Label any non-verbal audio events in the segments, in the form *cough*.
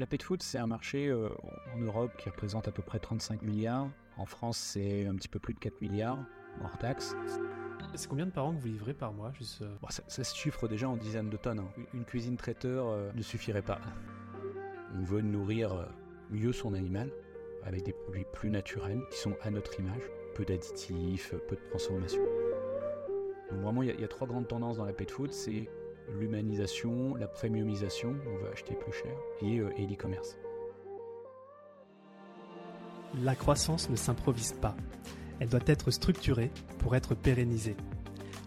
La pet food, c'est un marché en Europe qui représente à peu près 35 milliards. En France, c'est un petit peu plus de 4 milliards hors taxes. C'est combien de parents que vous livrez par mois juste, ça, se chiffre déjà en dizaines de tonnes. Hein. Une cuisine traiteur ne suffirait pas. On veut nourrir mieux son animal avec des produits plus naturels qui sont à notre image, peu d'additifs, peu de transformation. Donc vraiment, il y, a trois grandes tendances dans la pet food, c'est l'humanisation, la premiumisation, on veut acheter plus cher, et, euh, et l'e-commerce. La croissance ne s'improvise pas. Elle doit être structurée pour être pérennisée.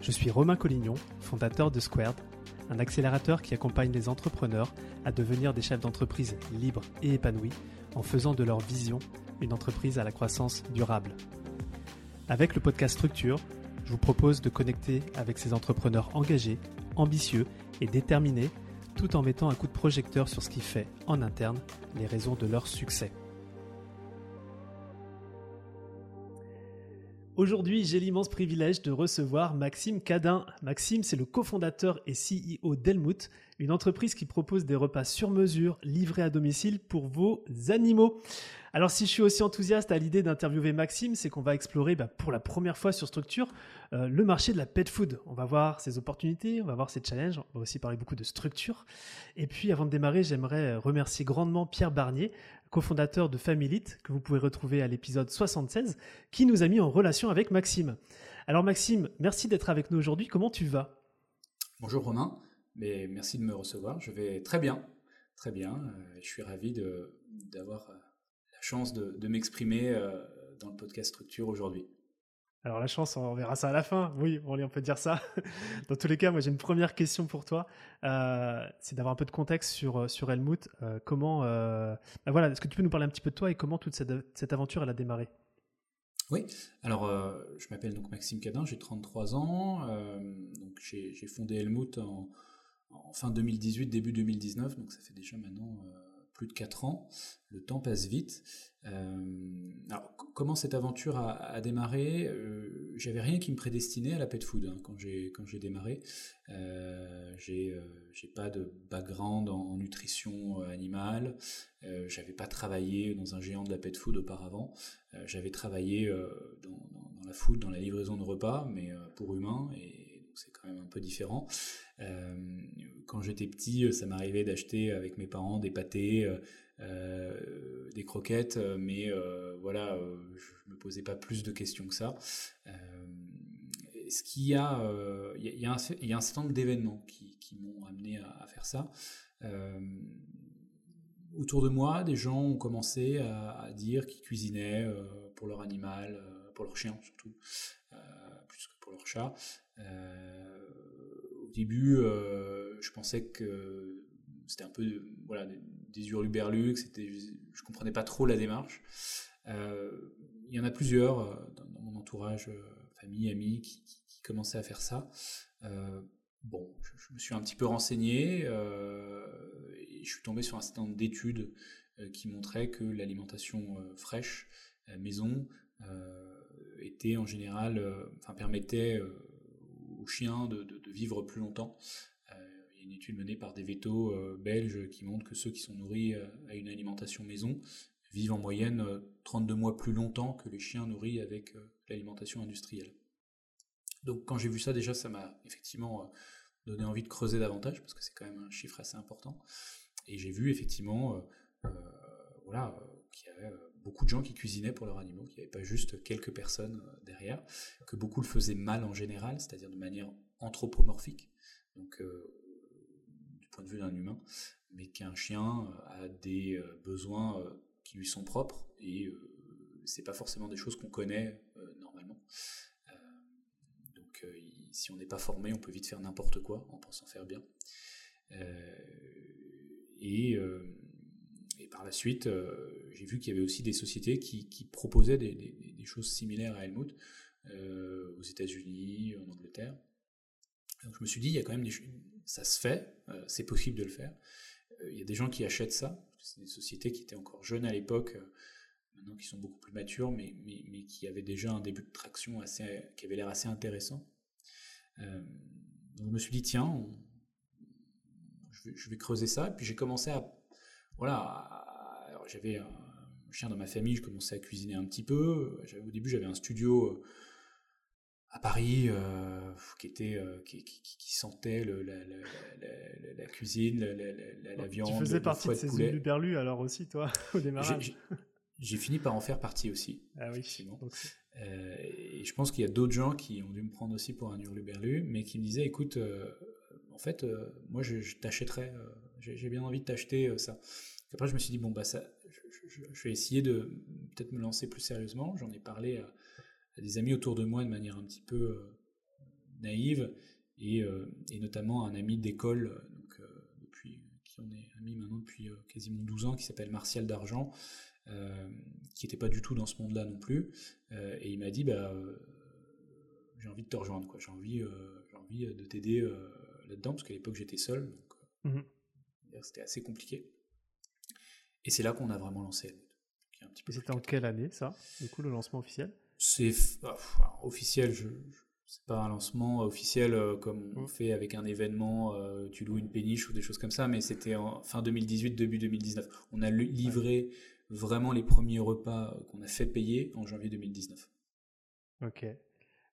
Je suis Romain Collignon, fondateur de Squared, un accélérateur qui accompagne les entrepreneurs à devenir des chefs d'entreprise libres et épanouis en faisant de leur vision une entreprise à la croissance durable. Avec le podcast Structure, je vous propose de connecter avec ces entrepreneurs engagés, ambitieux et déterminés, tout en mettant un coup de projecteur sur ce qui fait, en interne, les raisons de leur succès. Aujourd'hui, j'ai l'immense privilège de recevoir Maxime Cadin. Maxime, c'est le cofondateur et CEO d'Elmout, une entreprise qui propose des repas sur mesure livrés à domicile pour vos animaux. Alors si je suis aussi enthousiaste à l'idée d'interviewer Maxime, c'est qu'on va explorer bah, pour la première fois sur Structure euh, le marché de la pet food. On va voir ses opportunités, on va voir ses challenges, on va aussi parler beaucoup de structure. Et puis avant de démarrer, j'aimerais remercier grandement Pierre Barnier, cofondateur de Familite, que vous pouvez retrouver à l'épisode 76, qui nous a mis en relation avec Maxime. Alors Maxime, merci d'être avec nous aujourd'hui. Comment tu vas? Bonjour Romain, mais merci de me recevoir. Je vais très bien, très bien. Euh, je suis ravi d'avoir euh, chance de, m'exprimer euh, dans le podcast Structure aujourd'hui. Alors la chance, on verra ça à la fin. Oui, on peut dire ça. *laughs* Dans tous les cas, moi j'ai une première question pour toi. Euh, c'est d'avoir un peu de contexte sur euh, Helmut. comment, bah voilà, est-ce que tu peux nous parler un petit peu de toi et comment toute cette, aventure elle a démarré? Oui. Alors je m'appelle donc Maxime Cadin, j'ai 33 ans. j'ai fondé Helmut en, fin 2018, début 2019. Donc ça fait déjà maintenant plus de 4 ans. Le temps passe vite. Euh, alors, comment cette aventure a, démarré? Euh, J'avais rien qui me prédestinait à la pet food hein, quand j'ai démarré. Euh, j'ai pas de background en, nutrition animale. j'avais pas travaillé dans un géant de la pet food auparavant. j'avais travaillé dans, la food, dans la livraison de repas, mais pour humains et c'est quand même un peu différent. Euh, quand j'étais petit, ça m'arrivait d'acheter avec mes parents des pâtés, euh, euh, des croquettes, mais voilà, je me posais pas plus de questions que ça. ce qu'il y a, il y, a un, certain nombre d'événements qui, m'ont amené à, faire ça autour de moi, des gens ont commencé à, dire qu'ils cuisinaient pour leur animal, pour leur chien surtout, plus que pour leur chat, euh, début, euh, je pensais que c'était un peu voilà, des, hurluberlus, c'était, je comprenais pas trop la démarche. Euh, il y en a plusieurs dans, mon entourage, famille, amis, qui, commençaient à faire ça. bon, je, me suis un petit peu renseigné et je suis tombé sur un certain nombre d'études qui montraient que l'alimentation fraîche, maison, était en général, enfin permettait aux chiens de, vivre plus longtemps. Euh, il y a une étude menée par des vétos euh, belges qui montre que ceux qui sont nourris euh, à une alimentation maison vivent en moyenne 32 mois plus longtemps que les chiens nourris avec l'alimentation industrielle. Donc quand j'ai vu ça déjà, ça m'a effectivement donné envie de creuser davantage parce que c'est quand même un chiffre assez important. Et j'ai vu effectivement, voilà, qu'il y avait beaucoup de gens qui cuisinaient pour leurs animaux, qu'il n'y avait pas juste quelques personnes euh, derrière, que beaucoup le faisaient mal en général, c'est-à-dire de manière anthropomorphique, donc euh, du point de vue d'un humain, mais qu'un chien euh, a des besoins qui lui sont propres et c'est pas forcément des choses qu'on connaît normalement. donc si on n'est pas formé, on peut vite faire n'importe quoi en pensant faire bien. et et par la suite, euh, j'ai vu qu'il y avait aussi des sociétés qui, proposaient des, choses similaires à Helmut euh, aux États-Unis, en Angleterre. Donc je me suis dit, il y a quand même ça se fait, euh, c'est possible de le faire. il y a des gens qui achètent ça, c'est des sociétés qui étaient encore jeunes à l'époque, maintenant qui sont beaucoup plus matures, mais, mais, qui avaient déjà un début de traction assez, qui avait l'air assez intéressant. donc je me suis dit, tiens, je, vais, je, vais, creuser ça, et puis j'ai commencé à voilà, j'avais un chien dans ma famille, je commençais à cuisiner un petit peu. Au début, j'avais un studio à Paris qui était qui, sentait la, cuisine, la, viande. Tu faisais partie de ces Uberlus alors aussi, toi, *laughs* au démarrage. J'ai fini par en faire partie aussi. Ah oui, euh, et je pense qu'il y a d'autres gens qui ont dû me prendre aussi pour un hurluberlu, mais qui me disaient, écoute, euh, en fait, euh, moi, je, je t'achèterais, j'ai bien envie de t'acheter ça. après, je me suis dit, bon, bah, ça, je, vais essayer de peut-être me lancer plus sérieusement. J'en ai parlé à, des amis autour de moi de manière un petit peu naïve, et, et, notamment un ami d'école, depuis, qui en est ami maintenant depuis quasiment 12 ans, qui s'appelle Martial d'Argent, euh, qui n'était pas du tout dans ce monde-là non plus. Euh, et il m'a dit, bah, euh, j'ai envie de te rejoindre. J'ai envie, j'ai envie de t'aider là-dedans, parce qu'à l'époque j'étais seul, mhm. C'était assez compliqué. Et c'est là qu'on a vraiment lancé C'était en quelle année ça, du coup, le lancement officiel? C'est ah, officiel, je, c'est pas un lancement officiel comme on fait avec un événement, tu loues une péniche ou des choses comme ça, mais c'était en fin 2018, début 2019. On a livré vraiment les premiers repas qu'on a fait payer en janvier 2019. Ok,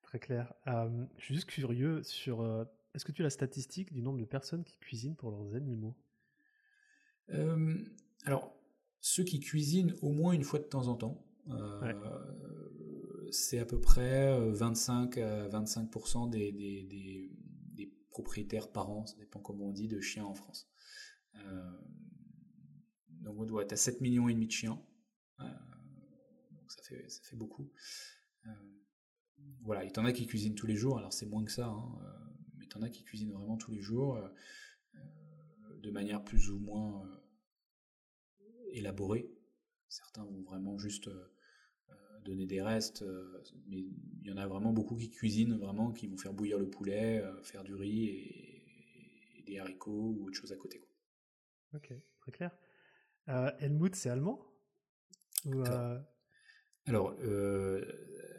très clair. Euh, je suis juste curieux sur. Euh, est-ce que tu as la statistique du nombre de personnes qui cuisinent pour leurs animaux? Euh, Alors, ceux qui cuisinent au moins une fois de temps en temps, c'est à peu près 25 à 25% des, des, des, des, propriétaires par an, ça dépend comment on dit, de chiens en France. Donc on doit être à 7 millions et demi de chiens. Euh, donc ça fait, ça fait beaucoup. Euh, voilà, il y en a qui cuisinent tous les jours, alors c'est moins que ça, hein, euh, mais il y en a qui cuisinent vraiment tous les jours, de manière plus ou moins élaborée. Certains vont vraiment juste donner des restes, mais il y en a vraiment beaucoup qui cuisinent vraiment, qui vont faire bouillir le poulet, faire du riz et, des haricots ou autre chose à côté. Ok, très clair. Euh, Helmut, c'est allemand? Alors, euh, euh,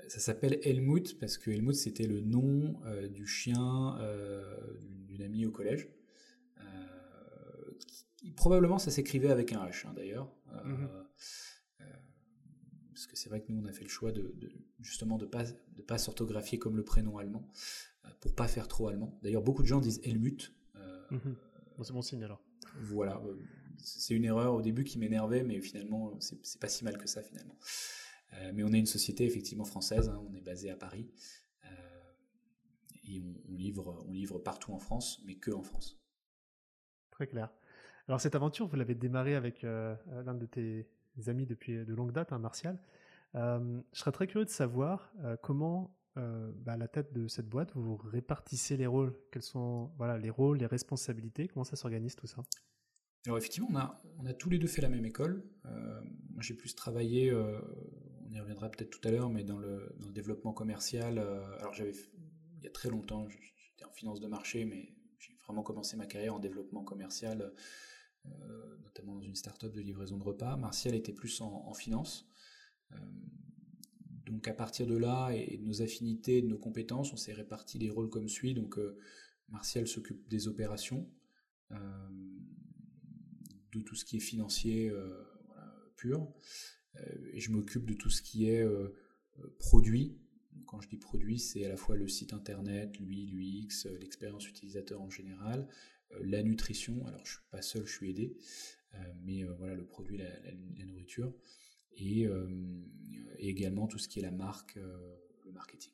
ça s'appelle Helmut parce que Helmut, c'était le nom du chien d'une amie au collège. Probablement, ça s'écrivait avec un H, hein, d'ailleurs. Mhm. parce que c'est vrai que nous, on a fait le choix de, justement de ne pas, de pas s'orthographier comme le prénom allemand, pour pas faire trop allemand. D'ailleurs, beaucoup de gens disent Helmut. Mhm. c'est bon signe alors. Voilà, c'est une erreur au début qui m'énervait, mais finalement, c'est pas si mal que ça finalement. Euh, mais on est une société effectivement française, hein, on est basé à Paris, euh, et on, livre, on livre partout en France, mais que en France. Très clair. Alors cette aventure, vous l'avez démarrée avec euh, l'un de tes amis depuis de longue date, hein, Martial. je serais très curieux de savoir comment, bah, à la tête de cette boîte, vous répartissez les rôles. Quels sont voilà, les rôles, les responsabilités? Comment ça s'organise tout ça? Alors effectivement, on a, on a tous les deux fait la même école. Euh, moi, j'ai plus travaillé, euh, on y reviendra peut-être tout à l'heure, mais dans le, dans le développement commercial. Euh, alors j'avais, il y a très longtemps, j'étais en finance de marché, mais j'ai vraiment commencé ma carrière en développement commercial, notamment dans une start-up de livraison de repas. Martial était plus en, finance. donc à partir de là et, de nos affinités, de nos compétences, on s'est réparti les rôles comme suit. Donc Martial s'occupe des opérations de tout ce qui est financier euh, pur. Euh, et je m'occupe de tout ce qui est euh, produit. Quand je dis produit, c'est à la fois le site internet, l'UI, l'UX, l'expérience utilisateur en général, la nutrition. Alors je suis pas seul, je suis aidé, mais voilà le produit, la, nourriture, et, également tout ce qui est la marque, le marketing.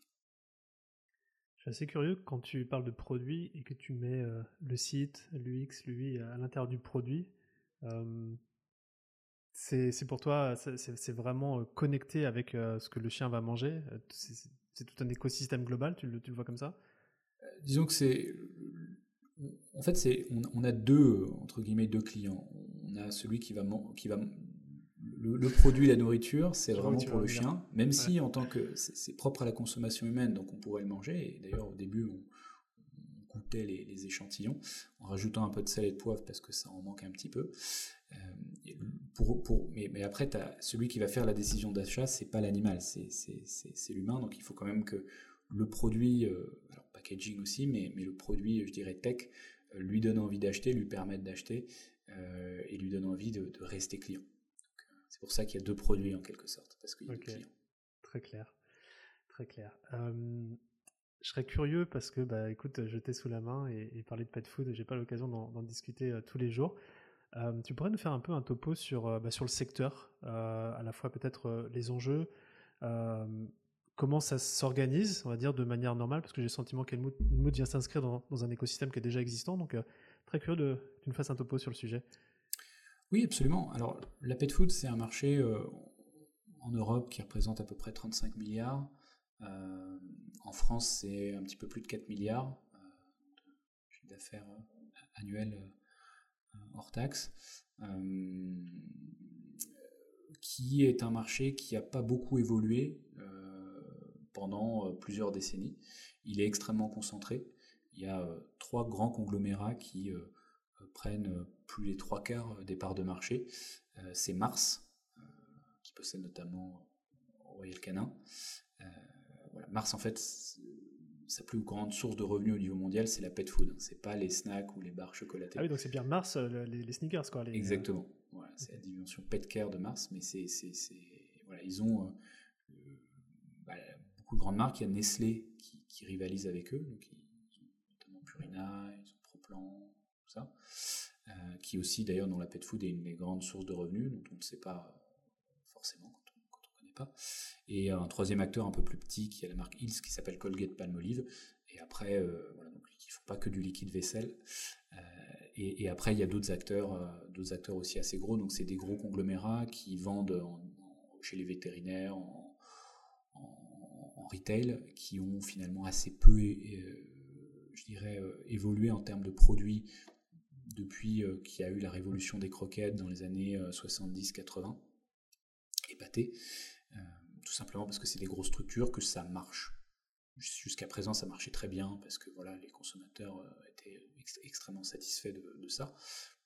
Je suis assez curieux quand tu parles de produit et que tu mets le site, l'UX, l'UI à l'intérieur du produit c'est pour toi, c'est vraiment connecté avec ce que le chien va manger? C'est tout un écosystème global. Tu le, tu le vois comme ça? Disons que c'est, en fait, c'est on, a deux entre guillemets deux clients. On a celui qui va qui va le, produit, la nourriture, c'est vraiment pour le chien, même si en tant que c'est propre à la consommation humaine, donc on pourrait le manger. Et d'ailleurs, au début, on, goûter les, échantillons en rajoutant un peu de sel et de poivre parce que ça en manque un petit peu. Euh, pour, pour, mais, mais, après, as celui qui va faire la décision d'achat, c'est pas l'animal, c'est l'humain. Donc il faut quand même que le produit, euh, packaging aussi, mais, mais le produit, je dirais tech, euh, lui donne envie d'acheter, lui permette d'acheter. et lui donne envie de, rester client. C'est pour ça qu'il y a deux produits en quelque sorte, parce qu'il y a deux clients. Très clair, très clair. je serais curieux parce que, bah, écoute, jeter sous la main et, parler de pet food, j'ai pas l'occasion d'en discuter tous les jours. tu pourrais nous faire un peu un topo sur, bah, sur le secteur, à la fois peut-être les enjeux, comment ça s'organise, on va dire, de manière normale, parce que j'ai le sentiment qu'Elmood vient s'inscrire dans, un écosystème qui est déjà existant. Donc, euh, très curieux de, que tu nous fasses un topo sur le sujet. Oui, absolument. Alors, la pet food, c'est un marché euh, en Europe qui représente à peu près 35 milliards. Euh, en France, c'est un petit peu plus de 4 milliards d'affaires annuel hors taxe qui est un marché qui n'a pas beaucoup évolué pendant euh, plusieurs décennies. Il est extrêmement concentré. Il y a euh, trois grands conglomérats qui euh, prennent plus des trois quarts des parts de marché. C'est Mars, qui possède notamment Royal Canin. Mars, en fait, sa plus grande source de revenus au niveau mondial, c'est la pet food. C'est pas les snacks ou les barres chocolatées. Ah oui, donc c'est bien Mars, les, sneakers, quoi. Exactement. Voilà, c'est la dimension pet care de Mars, mais c'est, voilà, ils ont beaucoup de grandes marques. Il y a Nestlé qui, qui rivalise avec eux, donc ils ont notamment Purina, ils ont Proplan, tout ça, euh, qui aussi d'ailleurs dans la pet food est une des grandes sources de revenus, dont on ne sait pas forcément quand on ne connaît pas. Et un troisième acteur un peu plus petit qui est la marque Hills qui s'appelle Colgate Palmolive. Et après, euh, voilà, donc ils font pas que du liquide vaisselle. Euh, et, après, il y a d'autres acteurs, d'autres acteurs aussi assez gros. Donc c'est des gros conglomérats qui vendent chez les vétérinaires, en, retail qui ont finalement assez peu, euh, je dirais, euh, évolué en termes de produits depuis euh, qu'il y a eu la révolution des croquettes dans les années 70-80 épaté, tout simplement parce que c'est des grosses structures, que ça marche. Jusqu'à présent, ça marchait très bien parce que voilà, les consommateurs étaient extrêmement satisfaits de, ça.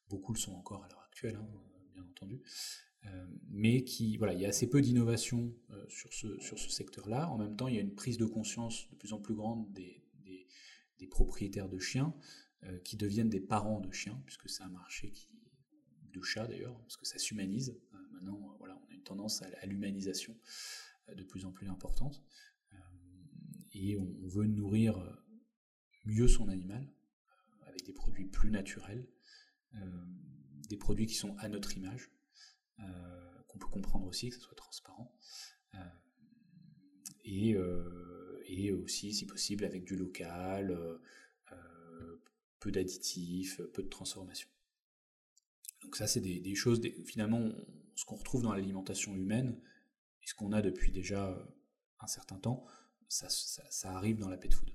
Beaucoup le sont encore à l'heure actuelle, hein, bien entendu. Euh, mais qui, voilà, il y a assez peu d'innovation euh, sur ce, sur ce secteur-là. En même temps, il y a une prise de conscience de plus en plus grande des, des, propriétaires de chiens euh, qui deviennent des parents de chiens, puisque c'est un marché qui, de chats d'ailleurs, parce que ça s'humanise. maintenant, voilà, on a une tendance à, l'humanisation de plus en plus importante. et on, on, veut nourrir mieux son animal avec des produits plus naturels, des produits qui sont à notre image. Euh, qu'on peut comprendre aussi, que ce soit transparent. Euh, et, euh, et, aussi, si possible, avec du local, peu d'additifs, peu de transformation. Donc ça, c'est des, choses, finalement, ce qu'on retrouve dans l'alimentation humaine, et ce qu'on a depuis déjà un certain temps, ça, arrive dans la pet food.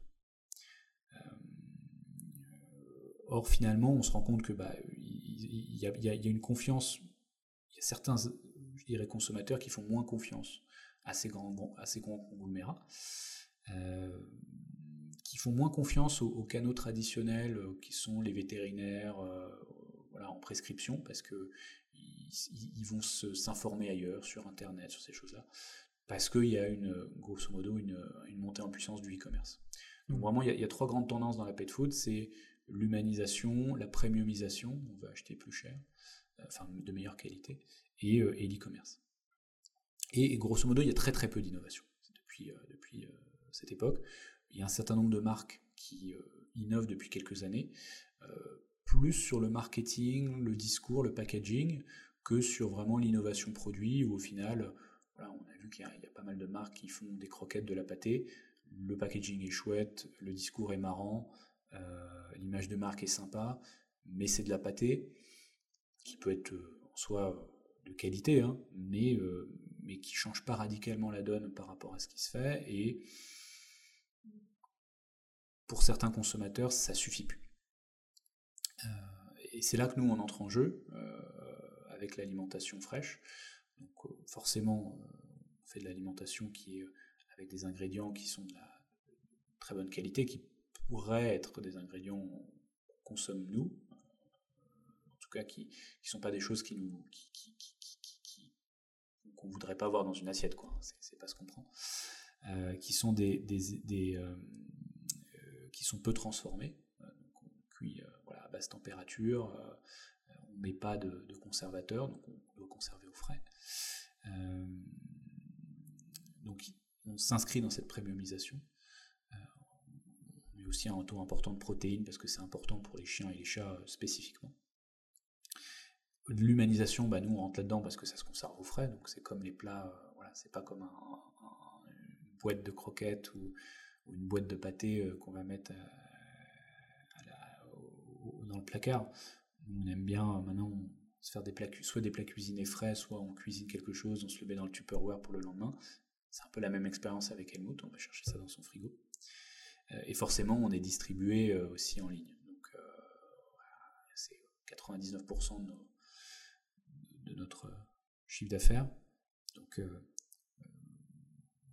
or, finalement, on se rend compte que bah, il y, a une confiance y a certains, je dirais, consommateurs qui font moins confiance à ces grands, à ces grands conglomérats, euh, qui font moins confiance aux, canaux traditionnels euh, qui sont les vétérinaires euh, voilà, en prescription, parce que ils, vont s'informer ailleurs, sur Internet, sur ces choses-là, parce qu'il y a une, grosso modo une, une montée en puissance du e-commerce. Donc mmh. vraiment, il y, a, il y, a, trois grandes tendances dans la pet food, c'est l'humanisation, la premiumisation, on veut acheter plus cher, enfin de meilleure qualité, et, euh, l'e-commerce. Et, grosso modo, il y a très très peu d'innovation depuis, euh, euh, cette époque. Il y a un certain nombre de marques qui innovent depuis quelques années, plus sur le marketing, le discours, le packaging, que sur vraiment l'innovation produit, où au final, on a vu qu'il y, a pas mal de marques qui font des croquettes de la pâté, le packaging est chouette, le discours est marrant, l'image de marque est sympa, mais c'est de la pâté qui peut être euh, en soi euh, de qualité, hein, mais, euh, mais qui change pas radicalement la donne par rapport à ce qui se fait, et pour certains consommateurs, ça suffit plus. et c'est là que nous, on entre en jeu avec l'alimentation fraîche. Donc forcément, on fait de l'alimentation qui est avec des ingrédients qui sont de la très bonne qualité, qui pourraient être des ingrédients qu'on consomme nous, tout cas qui ne sont pas des choses qui nous qui, qu'on voudrait pas voir dans une assiette quoi c'est pas ce qu'on prend euh, qui sont des, euh, euh, qui sont peu transformés on cuit voilà, à basse température ne met pas de, conservateur, donc on doit conserver au frais. donc on s'inscrit dans cette premiumisation. on met aussi un taux important de protéines parce que c'est important pour les chiens et les chats spécifiquement l'humanisation, bah, nous on rentre là-dedans parce que ça se conserve au frais, donc c'est comme les plats, euh, voilà, c'est pas comme une boîte de croquettes ou, une boîte de pâté euh, qu'on va mettre euh, dans le placard. On aime bien maintenant se faire des plats, soit des plats cuisinés frais, soit on cuisine quelque chose, on se le met dans le Tupperware pour le lendemain. C'est un peu la même expérience avec Helmut, on va chercher ça dans son frigo. et forcément, on est distribué aussi en ligne. Donc, c'est 99% de nos, de notre euh, chiffre d'affaires. Donc euh,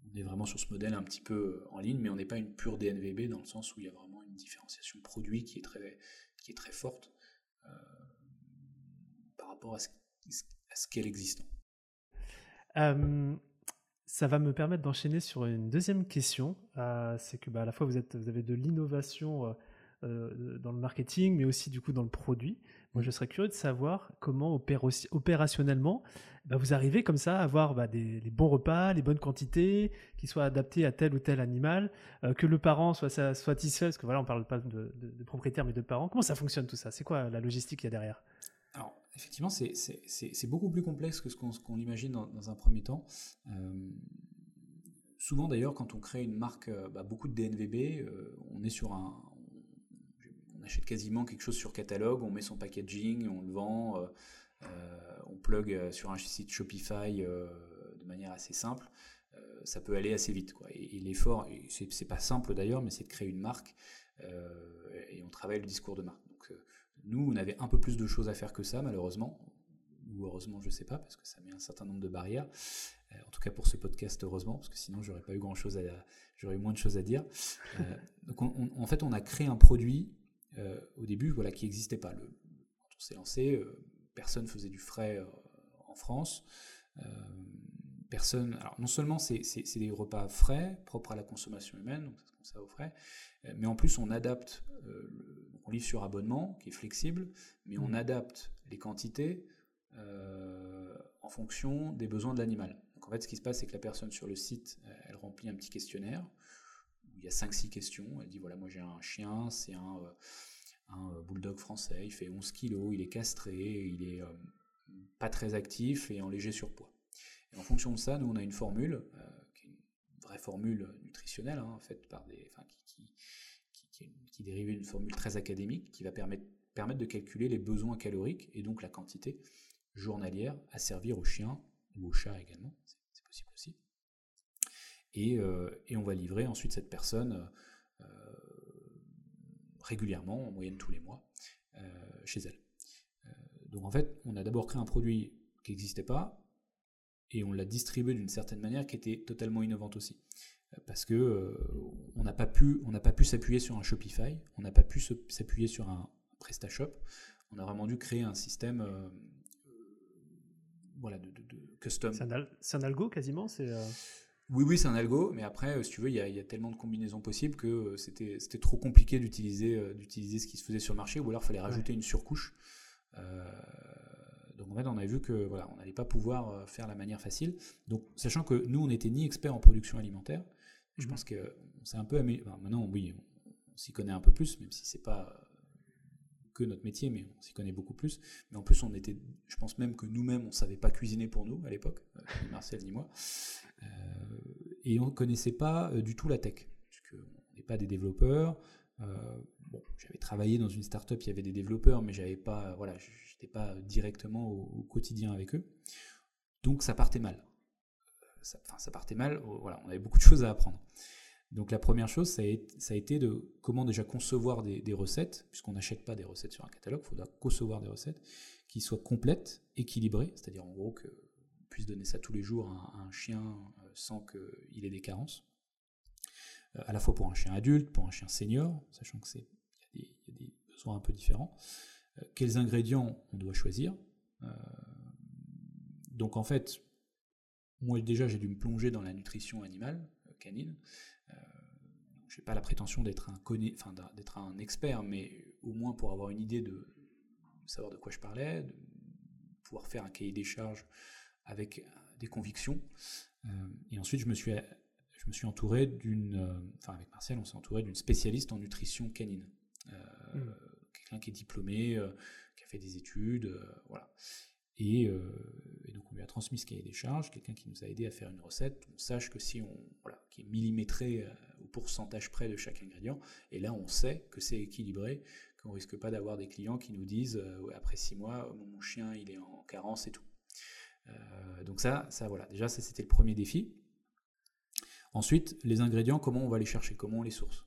on est vraiment sur ce modèle un petit peu euh, en ligne, mais on n'est pas une pure DNVB dans le sens où il y a vraiment une différenciation produit qui est très, qui est très forte par rapport à ce, à ce ça va me permettre d'enchaîner sur une deuxième question. c'est que bah, à la fois vous, êtes, vous avez de l'innovation dans le marketing, mais aussi du coup dans le produit. Moi, je serais curieux de savoir comment opérationnellement bah, vous arrivez comme ça à avoir bah, des, les bons repas, les bonnes quantités, qui soient adaptés à tel ou tel animal, euh, que le parent soit, satisfait, parce que voilà, on ne parle pas de, de, propriétaire mais de parents. Comment ça fonctionne tout ça? C'est quoi la logistique qu'il y a derrière? Alors, effectivement, c'est beaucoup plus complexe que ce qu'on imagine dans, un premier temps. Euh, souvent d'ailleurs, quand on crée une marque, euh, bah, beaucoup de DNVB, on est sur un, achète quasiment quelque chose sur catalogue, on met son packaging, on le vend, euh, euh, on plug euh, sur un site Shopify de manière assez simple. ça peut aller assez vite. Et, l'effort, c'est pas simple d'ailleurs, mais c'est de créer une marque et on travaille le discours de marque. Nous, on avait un peu plus de choses à faire que ça, malheureusement ou heureusement, je ne sais pas, parce que ça met un certain nombre de barrières. en tout cas pour ce podcast, heureusement, parce que sinon j'aurais pas eu grand chose à, j'aurais eu moins de choses à dire. donc en fait, on a créé un produit euh, au début, voilà, qui n'existait pas. Le, quand on s'est lancé, euh, personne faisait du frais euh, en France. personne. Alors non seulement c'est des repas frais, propres à la consommation humaine, donc ça se conserve au frais, mais en plus on adapte. on livre sur abonnement, qui est flexible, mais on mmh. adapte les quantités en fonction des besoins de l'animal. Donc en fait, ce qui se passe, c'est que la personne sur le site, elle remplit un petit questionnaire il y a 5-6 questions. Elle dit voilà, moi j'ai un chien, c'est un, euh, euh, bulldog français, il fait 11 kilos, il est castré, il est euh, pas très actif et en léger surpoids. Et en fonction de ça, nous on a une formule, qui est une vraie formule nutritionnelle, hein, faite par des, enfin, qui, qui, qui, dérive d'une formule très académique, qui va permettre, permettre de calculer les besoins caloriques et donc la quantité journalière à servir au chien ou au chat également. Euh, et, on va livrer ensuite cette personne euh, régulièrement, en moyenne tous les mois, euh, chez elle. donc en fait, on a d'abord créé un produit qui n'existait pas, et on l'a distribué d'une certaine manière qui était totalement innovante aussi. Parce que on n'a pas pu, on n'a pas pu s'appuyer sur un Shopify, on n'a pas pu s'appuyer sur un PrestaShop. On a vraiment dû créer un système, voilà, de, custom. C'est un, algo quasiment, c'est. Oui, oui, c'est un algo, mais après, euh, si tu veux, il y, a, tellement de combinaisons possibles que euh, c'était trop compliqué d'utiliser euh, d'utiliser ce qui se faisait sur le marché, ou alors il fallait rajouter une surcouche. donc en fait, on a vu que voilà, on n'allait pas pouvoir faire la manière facile. Donc, sachant que nous, on n'était ni experts en production alimentaire, je mmh pense que c'est un peu maintenant, oui, on, s'y connaît un peu plus, même si c'est pas que notre métier, mais on s'y connaît beaucoup plus. Mais en plus, on était, je pense même que nous-mêmes, on savait pas cuisiner pour nous à l'époque, ni Marcel ni moi. Euh, et on ne connaissait pas euh, du tout la tech, puisqu'on n'est pas des développeurs. Euh, j'avais travaillé dans une startup, il y avait des développeurs, mais j'avais pas, voilà, j'étais pas directement au, quotidien avec eux. Donc ça partait mal. Enfin, ça partait mal. Voilà, on avait beaucoup de choses à apprendre. Donc la première chose, ça a, été de comment déjà concevoir des, des recettes, puisqu'on n'achète pas des recettes sur un catalogue, il faudra concevoir des recettes qui soient complètes, équilibrées, c'est-à-dire en gros que puisse donner ça tous les jours à, un chien euh, sans qu'il ait des carences. Euh, à la fois pour un chien adulte, pour un chien senior, sachant que c'est y, a des besoins un peu différents. Euh, quels ingrédients on doit choisir Donc en fait, moi déjà j'ai dû me plonger dans la nutrition animale, canine. je n'ai pas la prétention d'être un, enfin, d'être un expert, mais au moins pour avoir une idée de, savoir de quoi je parlais, de pouvoir faire un cahier des charges avec des convictions. et ensuite, je me suis, je me suis entouré d'une, enfin avec Martial, on s'est entouré d'une spécialiste en nutrition canine. Mmh. Quelqu'un qui est diplômé, qui a fait des études, voilà. Et, donc on lui a transmis ce cahier des charges, quelqu'un qui nous a aidé à faire une recette. On sache que si on, voilà, qui est millimétré au pourcentage près de chaque ingrédient, et là on sait que c'est équilibré, qu'on risque pas d'avoir des clients qui nous disent après six mois mon chien il est en carence et tout. Donc ça, ça voilà, déjà ça c'était le premier défi. Ensuite, les ingrédients, comment on va les chercher, comment on les source?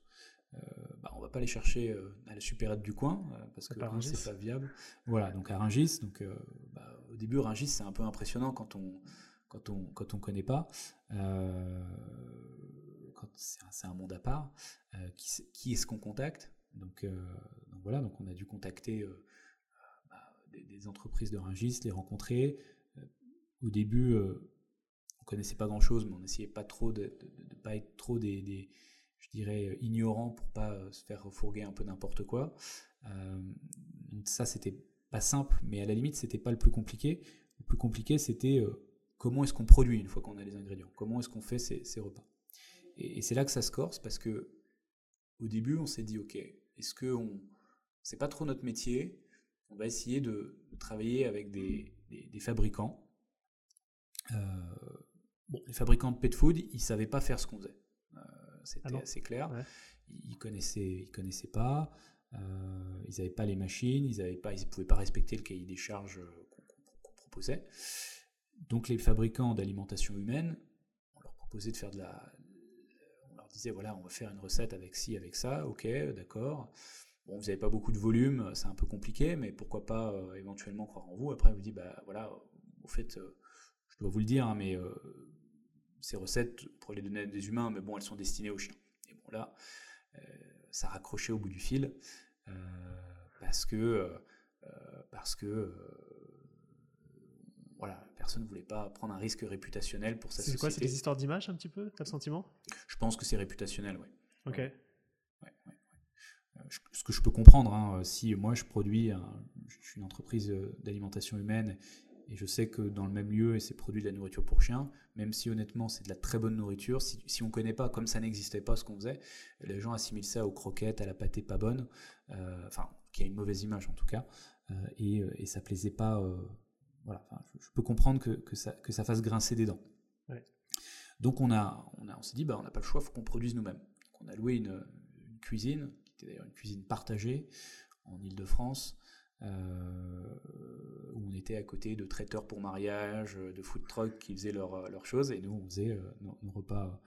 Euh, bah, on va pas les chercher euh, à la supérette du coin euh, parce que c'est pas viable. Voilà, donc à Ringis, donc bah, au début Ringis c'est un peu impressionnant quand on quand on quand on connaît pas. c'est un, monde à part. qui, est-ce qu'on contacte? Donc, voilà, donc on a dû contacter bah, des, entreprises de Ringis, les rencontrer. Au début, on connaissait pas grand-chose, mais on essayait pas trop de ne pas être trop des je dirais, euh, ignorant pour pas euh, se faire refourguer un peu n'importe quoi. Euh, ça, c'était pas simple, mais à la limite, c'était pas le plus compliqué. Le plus compliqué, c'était comment est-ce qu'on produit une fois qu'on a les ingrédients? Comment est-ce qu'on fait ces, repas? Et, c'est là que ça se corse parce que au début, on s'est dit, ok, est-ce que on, c'est pas trop notre métier? On va essayer de, travailler avec des, fabricants. Bon, les fabricants de pet food, ils savaient pas faire ce qu'on faisait c'était ah assez clair. Ils connaissaient, ils connaissaient pas, euh, ils n'avaient pas les machines, ils ne pouvaient pas respecter le cahier des charges euh, qu'on proposait. Donc les fabricants d'alimentation humaine, on leur proposait de faire de la, on leur disait voilà, on va faire une recette avec ci, avec ça, ok, d'accord. Bon, vous n'avez pas beaucoup de volume, c'est un peu compliqué, mais pourquoi pas euh, éventuellement croire en vous. Après, vous dit bah voilà, au fait, je dois vous le dire, hein, mais ces recettes, pour les donner à des humains, mais bon, elles sont destinées aux chiens. Et bon, là, euh, ça raccrochait au bout du fil, euh, parce que, euh, parce que voilà, personne ne voulait pas prendre un risque réputationnel pour sa société. C'est quoi, c'est des histoires d'image un petit peu, t'as le sentiment? Je pense que c'est réputationnel, oui. Ok. ce que je peux comprendre, hein, si moi je produis, je suis une entreprise d'alimentation humaine et je sais que dans le même lieu, et c'est produit de la nourriture pour chiens, même si honnêtement c'est de la très bonne nourriture, si, si on ne connaît pas, comme ça n'existait pas ce qu'on faisait, les gens assimilent ça aux croquettes, à la pâtée pas bonne, euh, enfin, qui a une mauvaise image en tout cas, euh, et, euh, et ça plaisait pas. voilà, je, peux comprendre que, que, ça, que ça fasse grincer des dents. Donc on, a, on, a, on s'est dit, bah, on n'a pas le choix, il faut qu'on produise nous-mêmes. on a loué une, une cuisine, qui était d'ailleurs une cuisine partagée en Ile-de-France. Euh, où on était à côté de traiteurs pour mariage, de food trucks qui faisaient leurs leur choses, et nous on faisait euh, nos, repas,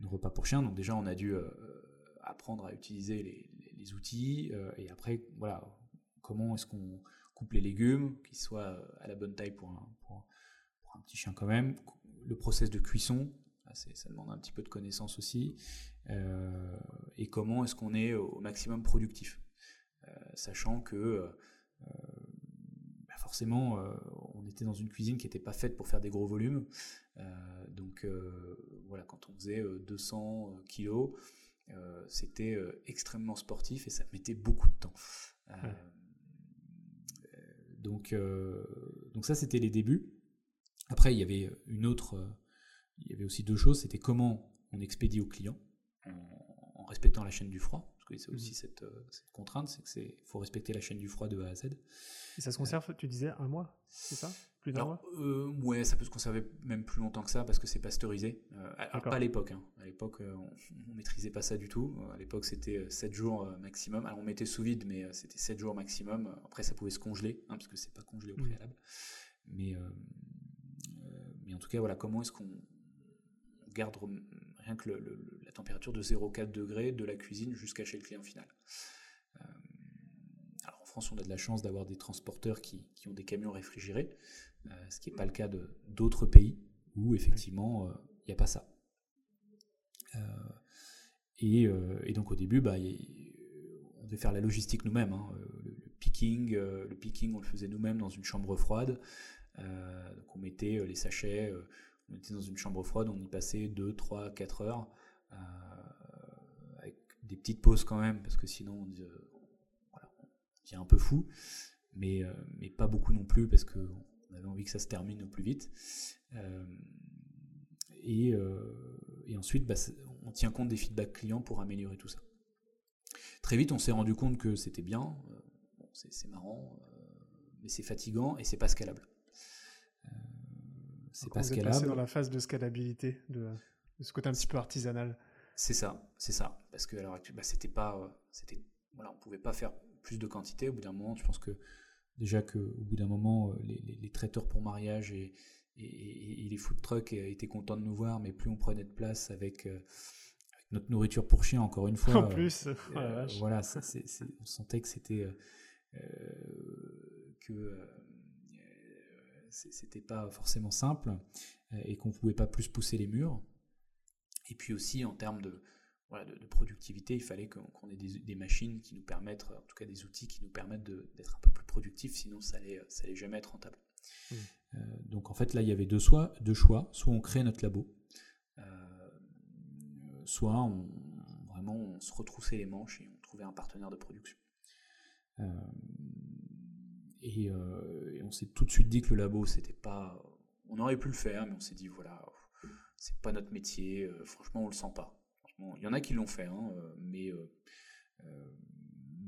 nos repas pour chiens. Donc déjà on a dû euh, apprendre à utiliser les, les outils, et après voilà comment est-ce qu'on coupe les légumes, qu'ils soient à la bonne taille pour un, pour, un petit chien quand même, le process de cuisson, ça demande un petit peu de connaissance aussi, et comment est-ce qu'on est au maximum productif, sachant que bah, forcément, euh, on était dans une cuisine qui n'était pas faite pour faire des gros volumes. Euh, donc euh, voilà, quand on faisait 200 kilos, c'était extrêmement sportif et ça mettait beaucoup de temps. donc, donc ça, c'était les débuts. Après, il y avait une autre, il y avait aussi deux choses. C'était comment on expédie aux clients en respectant la chaîne du froid c'est aussi mhm. cette, euh, cette, contrainte, c'est qu'il faut respecter la chaîne du froid de A à Z. Et ça se conserve, tu disais, un mois, c'est ça? Plus d'un mois? euh, Ouais, ça peut se conserver même plus longtemps que ça parce que c'est pasteurisé. Euh, pas à l'époque. Hein. À l'époque, on, ne maîtrisait pas ça du tout. À l'époque, c'était 7 jours maximum. Alors, on mettait sous vide, mais c'était 7 jours maximum. Après, ça pouvait se congeler, hein, parce que c'est pas congelé au mhm. préalable. Mais, mais en tout cas, voilà, comment est-ce qu'on garde rien que la température de 0,4 degrés de la cuisine jusqu'à chez le client final. Euh, alors en France, on a de la chance d'avoir des transporteurs qui, ont des camions réfrigérés, euh, ce qui n'est pas le cas d'autres pays où effectivement euh, il n'y a pas ça. Et, donc au début, bah, on devait faire la logistique nous-mêmes. Hein. Le, picking, le picking, on le faisait nous-mêmes dans une chambre froide. on mettait les sachets on était dans une chambre froide, on y passait 2, 3, 4 heures, euh, avec des petites pauses quand même, parce que sinon on, euh, voilà, un peu fou. mais, mais pas beaucoup non plus parce qu'on avait envie que ça se termine au plus vite. Et, et, ensuite, bah, on tient compte des feedbacks clients pour améliorer tout ça. Très vite, on s'est rendu compte que c'était bien, c'est marrant, mais c'est fatigant et c'est pas scalable. C'est pas scalable. dans la phase de scalabilité, de, ce côté un petit peu artisanal. C'est ça, c'est ça. Parce que alors bah, c'était pas, c'était, voilà, on pouvait pas faire plus de quantité. Au bout d'un moment, je pense que déjà que au bout d'un moment, les, traiteurs pour mariage et, et, les food trucks étaient contents de nous voir, mais plus on prenait de place avec, notre nourriture pour chien, encore une fois. En plus, euh, voilà, on sentait que c'était que c'était pas forcément simple et qu'on pouvait pas plus pousser les murs. Et puis aussi en termes de, de, productivité, il fallait qu'on ait des, machines qui nous permettent, en tout cas des outils qui nous permettent d'être un peu plus productifs, sinon ça allait, ça allait jamais être rentable. Mmh. Euh, donc en fait là il y avait deux, choix, deux choix, soit on crée notre labo, euh, soit on, vraiment on se retroussait les manches et on trouvait un partenaire de production. Euh, et, et, on s'est tout de suite dit que le labo c'était pas, on aurait pu le faire, mais on s'est dit voilà c'est pas notre métier. Euh, franchement, on le sent pas. il y en a qui l'ont fait, hein, euh, mais euh,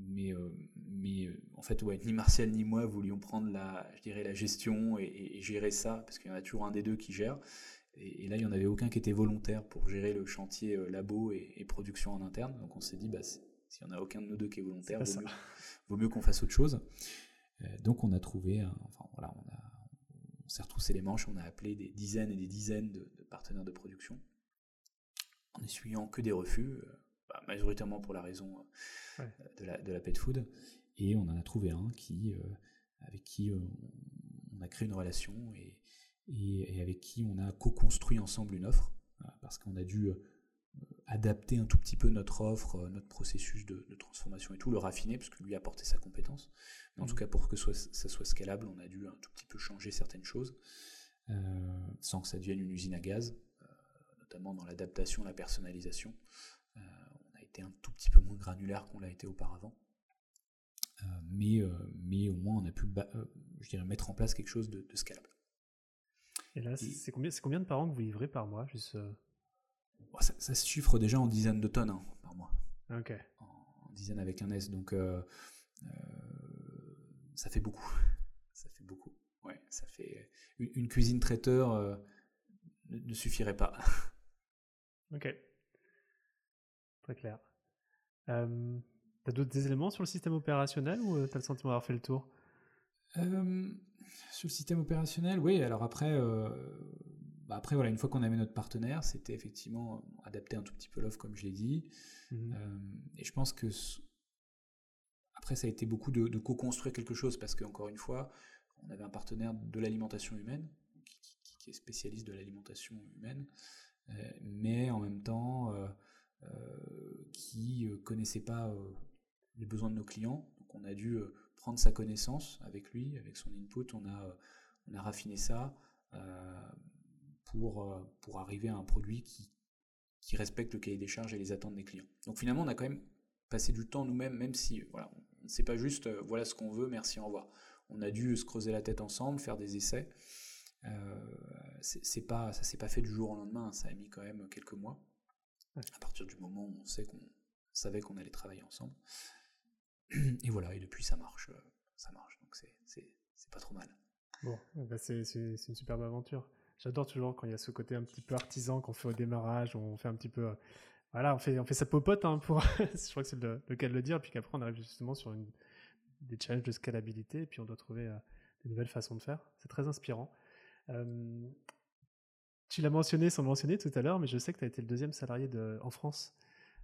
mais, mais en fait, ouais, ni Martial ni moi voulions prendre la, je dirais, la gestion et, gérer ça, parce qu'il y en a toujours un des deux qui gère. Et, là, il n'y en avait aucun qui était volontaire pour gérer le chantier labo et, production en interne. Donc on s'est dit, bah, s'il n'y en a aucun de nous deux qui est volontaire, vaut mieux, vaut mieux, qu'on fasse autre chose. Donc on a trouvé, enfin voilà, on s'est retroussé les manches, on a appelé des dizaines et des dizaines de, partenaires de production, en essuyant que des refus, euh, bah, majoritairement pour la raison euh, de, la, de la pet food, et on en a trouvé un qui, euh, avec qui on a créé une relation et, et, avec qui on a co-construit ensemble une offre, parce qu'on a dû adapter un tout petit peu notre offre, notre processus de, transformation et tout, le raffiner, parce que lui a apporté sa compétence. Mais en tout mmh. cas, pour que ça soit scalable, on a dû un tout petit peu changer certaines choses, euh, sans que ça devienne une usine à gaz, euh, notamment dans l'adaptation, la personnalisation. Euh, on a été un tout petit peu moins granulaire qu'on l'a été auparavant. mais, mais au moins, on a pu je dirais, mettre en place quelque chose de, scalable. Et là, c'est combien, combien de parents que vous livrez par mois juste, ça, se chiffre déjà en dizaines de tonnes hein, par mois. Ok. En, dizaines avec un S. Donc, ça fait beaucoup. Ça fait beaucoup. Ouais, ça fait une, cuisine traiteur euh, ne, suffirait pas. *laughs* Ok. Très clair. Euh, T'as d'autres éléments sur le système opérationnel ou euh, t'as le sentiment d'avoir fait le tour? Euh, Sur le système opérationnel, oui. Alors après, bah après voilà, une fois qu'on avait notre partenaire, c'était effectivement adapter un tout petit peu l'offre, comme je l'ai dit. Mmh. et je pense que après, ça a été beaucoup de, co-construire quelque chose parce qu'encore une fois, on avait un partenaire de l'alimentation humaine qui, est spécialiste de l'alimentation humaine, euh, mais en même temps euh, euh, qui connaissait pas les besoins de nos clients. Donc on a dû prendre sa connaissance avec lui, avec son input, on a, on a raffiné ça pour, pour arriver à un produit qui, qui respecte le cahier des charges et les attentes des clients. Donc finalement, on a quand même passé du temps nous-mêmes, même si voilà, c'est pas juste euh, voilà ce qu'on veut, merci, au revoir. On a dû se creuser la tête ensemble, faire des essais. Euh, c'est pas, ça s'est pas fait du jour au lendemain, ça a mis quand même quelques mois. À partir du moment où on sait qu'on savait qu'on allait travailler ensemble. Et voilà, et depuis ça marche, euh, ça marche, donc c'est pas trop mal. Bon, bah c'est une superbe aventure. J'adore toujours quand il y a ce côté un petit peu artisan qu'on fait au démarrage, on fait un petit peu voilà, on fait, on fait sa popote, hein, pour, *laughs* je crois que c'est le, cas de le dire, puis qu'après on arrive justement sur une, des challenges de scalabilité, et puis on doit trouver euh, de nouvelles façons de faire. C'est très inspirant. Euh, tu l'as mentionné sans mentionner tout à l'heure, mais je sais que tu as été le deuxième salarié de, en France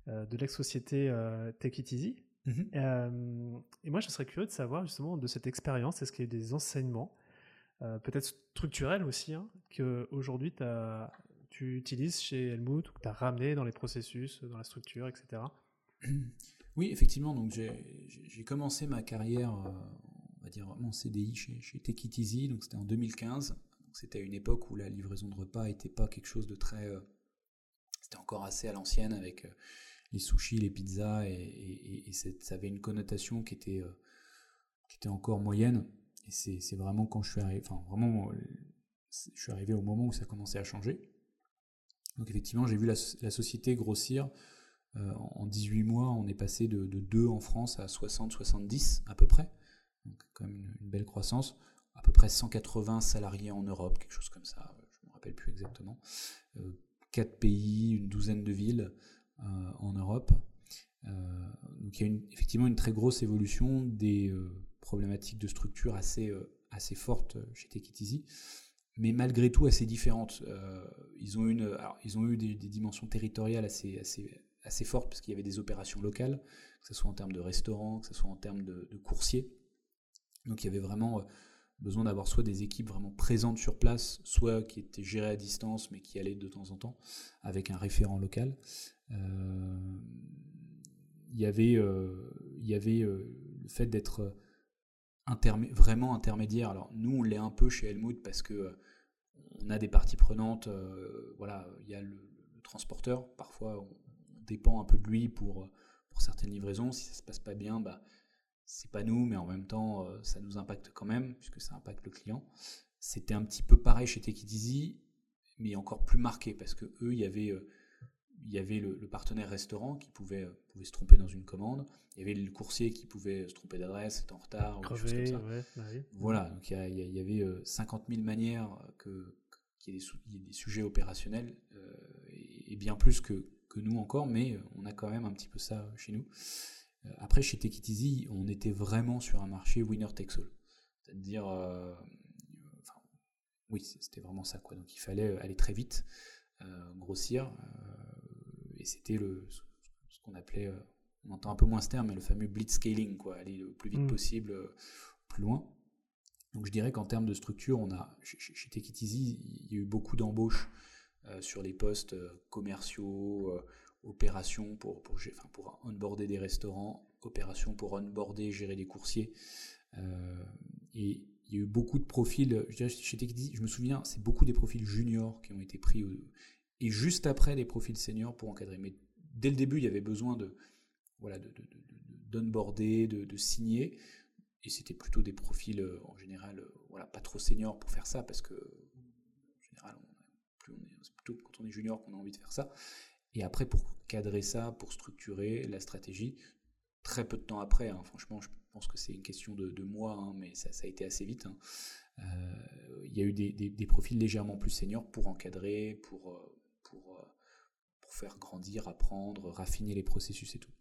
euh, de l'ex-société Take It Easy. Mm-hmm. et moi, je serais curieux de savoir justement de cette expérience, est-ce qu'il y a eu des enseignements, peut-être structurels aussi, hein, qu'aujourd'hui tu utilises chez Helmut ou que tu as ramené dans les processus, dans la structure, etc. *clears throat* Oui, effectivement. Donc j'ai commencé ma carrière, euh, on va dire mon CDI chez, chez Take Easy. Donc c'était en 2015. C'était une époque où la livraison de repas n'était pas quelque chose de très. Euh, c'était encore assez à l'ancienne avec euh, les sushis, les pizzas et, ça avait une connotation qui était qui était encore moyenne. Et c'est vraiment quand je suis arrivé, enfin vraiment, je suis arrivé au moment où ça commençait à changer. Donc effectivement, j'ai vu la, société grossir. Euh, en 18 mois, on est passé de, 2 en France à 60-70 à peu près. Donc quand même une, belle croissance. À peu près 180 salariés en Europe, quelque chose comme ça, je ne me rappelle plus exactement. Euh, 4 pays, une douzaine de villes euh, en Europe. Euh, donc il y a effectivement une très grosse évolution des euh, problématiques de structure assez, assez fortes chez Take mais malgré tout assez différentes. ils, ont une, ils ont eu des, dimensions territoriales assez, assez, assez fortes, parce qu'il y avait des opérations locales, que ce soit en termes de restaurants, que ce soit en termes de, coursiers. Donc il y avait vraiment besoin d'avoir soit des équipes vraiment présentes sur place, soit qui étaient gérées à distance mais qui allaient de temps en temps avec un référent local. Euh, il y avait, euh, il y avait euh, le fait d'être vraiment intermédiaire. Alors nous, on l'est un peu chez Helmut parce que on a des parties prenantes. voilà, il y a le, transporteur. Parfois, on, dépend un peu de lui pour, pour certaines livraisons. Si ça se passe pas bien, bah, c'est pas nous, mais en même temps, euh, ça nous impacte quand même, puisque ça impacte le client. C'était un petit peu pareil chez Take mais encore plus marqué, parce que eux, il y avait, euh, il y avait le, partenaire restaurant qui pouvait, euh, pouvait, se tromper dans une commande, il y avait le coursier qui pouvait se tromper d'adresse, être en retard, ou comme ça. Bah voilà, donc il y, avait 50 000 manières que, qu'il y, ait des, sujets opérationnels, et, bien plus que, que nous encore, mais on a quand même un petit peu ça chez nous. Euh, après, chez Take Easy, on était vraiment sur un marché winner takes all. C'est-à-dire, euh, enfin, oui, c'était vraiment ça. Quoi. Donc il fallait aller très vite, euh, grossir, et c'était le, ce qu'on appelait, on entend un peu moins ce terme, mais le fameux blitzscaling, quoi, aller le plus vite mm. possible, plus loin. Donc je dirais qu'en termes de structure, on a chez, Easy, il y a eu beaucoup d'embauches sur les postes commerciaux opération pour, pour, enfin, pour onboarder des restaurants, opération pour onboarder, gérer des coursiers. Euh, et il y a eu beaucoup de profils, je, dirais, chez je me souviens, c'est beaucoup des profils juniors qui ont été pris, et juste après des profils seniors pour encadrer. Mais dès le début, il y avait besoin de voilà d'onboarder, de, de, de, signer, et c'était plutôt des profils euh, en général, euh, voilà, pas trop seniors pour faire ça, parce que en général, c'est plutôt quand on est junior qu'on a envie de faire ça. Et après, pour cadrer ça, pour structurer la stratégie, très peu de temps après, hein, franchement, je pense que c'est une question de, mois, hein, mais ça, a été assez vite. Hein. Euh, il y a eu des, profils légèrement plus seniors pour encadrer, pour, pour, euh, pour faire grandir, apprendre, raffiner les processus et tout.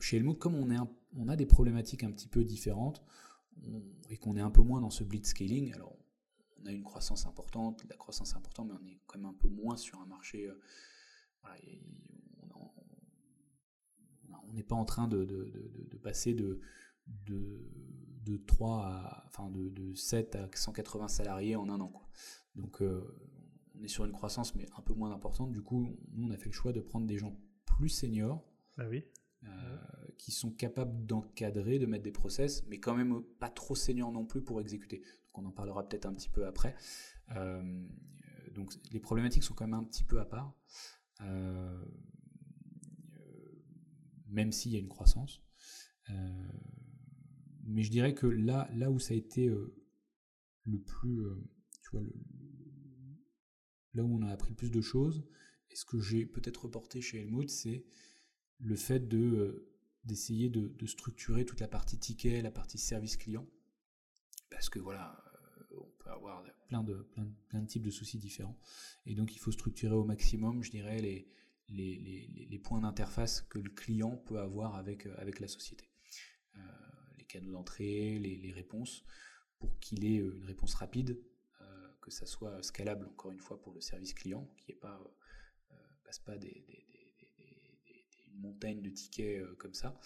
chez Helmut, comme on, a des problématiques un petit peu différentes et qu'on est un peu moins dans ce blitzscaling, alors on a une croissance importante, la croissance importante, mais on est quand même un peu moins sur un marché. Euh, on n'est pas en train de, passer de, de, 3 à, enfin de, 7 à 180 salariés en un an. Donc euh, on est sur une croissance, mais un peu moins importante. Du coup, nous, on a fait le choix de prendre des gens plus seniors. Oui. Euh, qui sont capables d'encadrer, de mettre des process, mais quand même pas trop seniors non plus pour exécuter on en parlera peut-être un petit peu après. Euh, donc les problématiques sont quand même un petit peu à part, euh, même s'il y a une croissance. Euh, mais je dirais que là, là où ça a été le plus, tu vois, là où on a appris le plus de choses, et ce que j'ai peut-être reporté chez Helmut, c'est le fait de d'essayer de, structurer toute la partie ticket, la partie service client, parce que voilà, avoir plein de, plein, plein, de types de soucis différents. Et donc, il faut structurer au maximum, je dirais, les, points d'interface que le client peut avoir avec, euh, la société. Euh, les canaux d'entrée, les, réponses, pour qu'il ait euh, une réponse rapide, que ça soit scalable, encore une fois, pour le service client, qui ne pas, passe pas des, des, de tickets comme ça,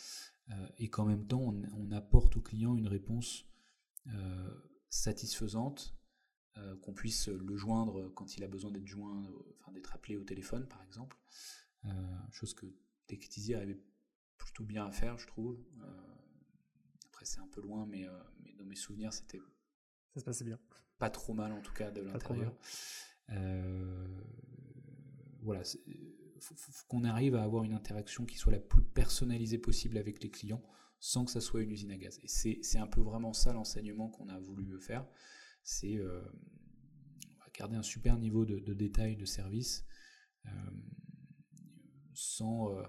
et qu'en même temps, on, apporte au client une réponse satisfaisante, euh, qu'on puisse le joindre quand il a besoin d'être joint, enfin d'être appelé au téléphone par exemple, euh, chose que Tekitizi avait plutôt bien à faire, je trouve. Euh, après c'est un peu loin, mais dans mes souvenirs c'était ça se passait bien. Pas trop mal en tout cas de l'intérieur. voilà, faut, faut qu'on arrive à avoir une interaction qui soit la plus personnalisée possible avec les clients, sans que ça soit une usine à gaz. Et c'est un peu vraiment ça l'enseignement qu'on a voulu faire. C'est euh, garder un super niveau de, détail de service euh, sans, euh,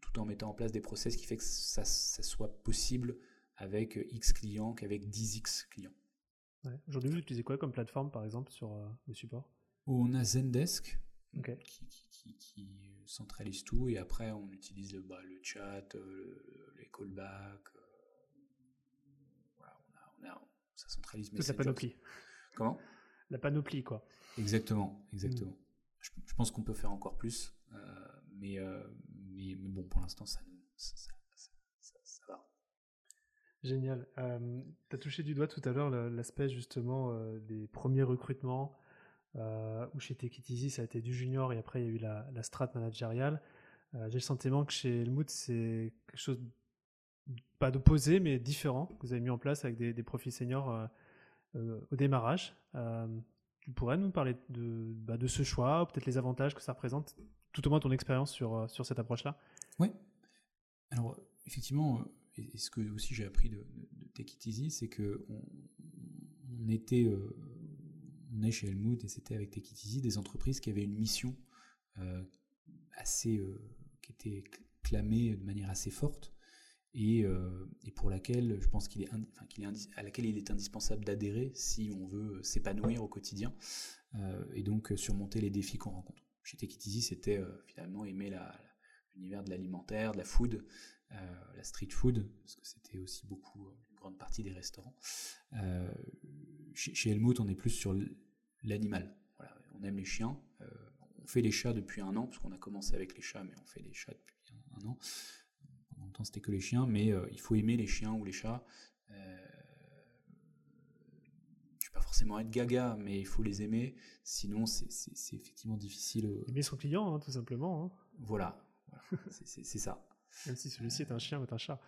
tout en mettant en place des process qui fait que ça, soit possible avec X clients qu'avec 10X clients. Aujourd'hui, vous utilisez quoi comme plateforme, par exemple, sur le support On a Zendesk, qui, centralise tout, et après, on utilise le, bah, le chat, les callbacks. voilà, on a, ça centralise Toute la panoplie. Comment? La panoplie, quoi. Exactement, exactement. Mm. Je, pense qu'on peut faire encore plus, euh, mais, euh, mais, mais, bon, pour l'instant, ça, ça. Génial. Euh, tu as touché du doigt tout à l'heure l'aspect justement des premiers recrutements, où chez Tekitizi, ça a été du junior et après il y a eu la, la strat managériale. J'ai le sentiment que chez Helmut, c'est quelque chose pas d'opposé, mais différent que vous avez mis en place avec des, profils seniors euh, au démarrage. Euh, tu pourrais nous parler de, bah, de ce choix, peut-être les avantages que ça représente, tout au moins ton expérience sur, euh, sur cette approche-là? Oui. Alors, effectivement, et ce que aussi j'ai appris de, de, Take It Easy, c'est que on, était, on est chez Helmut et c'était avec Take It Easy des entreprises qui avaient une mission assez, qui était clamée de manière assez forte euh, et, pour laquelle je pense qu'il est, enfin, qu'il est à laquelle il est indispensable d'adhérer si on veut s'épanouir au quotidien euh, et donc surmonter les défis qu'on rencontre. Chez Tekitizi, c'était euh, finalement aimer l'univers de l'alimentaire, de la food, la street food, parce que c'était aussi beaucoup une grande partie des restaurants. chez, chez, Helmut, on est plus sur l'animal. Voilà, on aime les chiens. on fait les chats depuis un an, parce qu'on a commencé avec les chats, mais on fait les chats depuis un an longtemps c'était que les chiens, mais euh, il faut aimer les chiens ou les chats. Euh, je ne vais pas forcément être gaga, mais il faut les aimer, sinon c'est effectivement difficile. Euh. Aimer son client, hein, tout simplement. Hein. Voilà, c'est ça. Même si celui-ci est un chien ou un chat.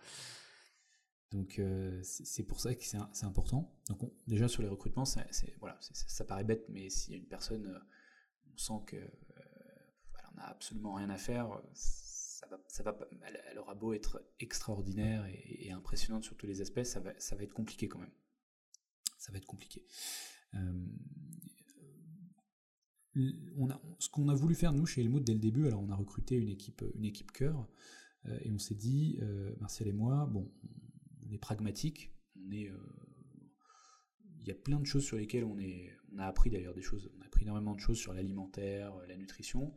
Donc c'est pour ça que c'est important. Donc déjà sur les recrutements, ça paraît bête, mais s'il y a une personne, on sent que elle n'a absolument rien à faire, ça va, elle, aura beau être extraordinaire et, impressionnante sur tous les aspects, ça va, ça va être compliqué quand même. Ça va être compliqué. Euh, ce qu'on a voulu faire nous chez Helmut dès le début, alors on a recruté une équipe, une équipe cœur, euh, et on s'est dit, euh, Martial et moi, bon, on est pragmatique, on est, il y a plein de choses sur lesquelles on est, on a appris d'ailleurs des choses, on a appris énormément de choses sur l'alimentaire, la nutrition.